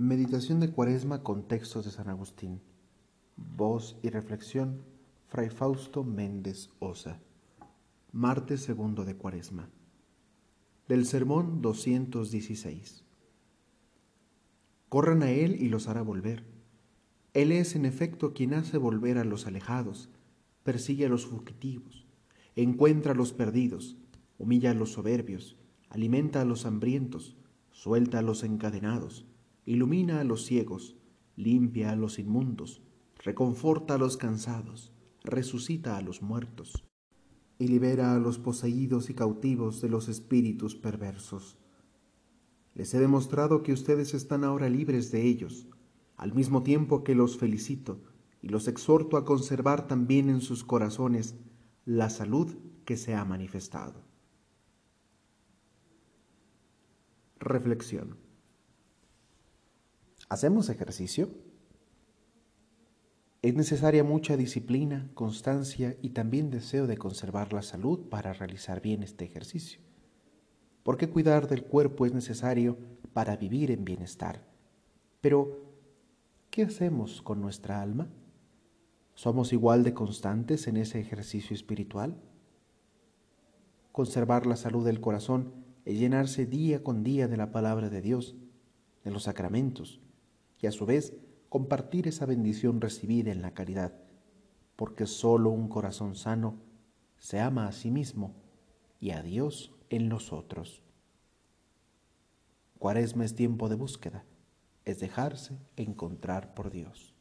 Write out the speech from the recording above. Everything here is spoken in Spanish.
Meditación de Cuaresma con textos de San Agustín. Voz y reflexión, Fray Fausto Méndez Osa. Martes segundo de Cuaresma. Del sermón 216. Corran a Él y los hará volver. Él es en efecto quien hace volver a los alejados, persigue a los fugitivos, encuentra a los perdidos, humilla a los soberbios, alimenta a los hambrientos, suelta a los encadenados ilumina a los ciegos, limpia a los inmundos, reconforta a los cansados, resucita a los muertos, y libera a los poseídos y cautivos de los espíritus perversos. Les he demostrado que ustedes están ahora libres de ellos, al mismo tiempo que los felicito y los exhorto a conservar también en sus corazones la salud que se ha manifestado. Reflexión. ¿Hacemos ejercicio? Es necesaria mucha disciplina, constancia y también deseo de conservar la salud para realizar bien este ejercicio. Porque cuidar del cuerpo es necesario para vivir en bienestar. Pero, ¿qué hacemos con nuestra alma? ¿Somos igual de constantes en ese ejercicio espiritual? Conservar la salud del corazón es llenarse día con día de la palabra de Dios, de los sacramentos, y a su vez compartir esa bendición recibida en la caridad, porque solo un corazón sano se ama a sí mismo y a Dios en los otros. Cuaresma es tiempo de búsqueda, es dejarse encontrar por Dios.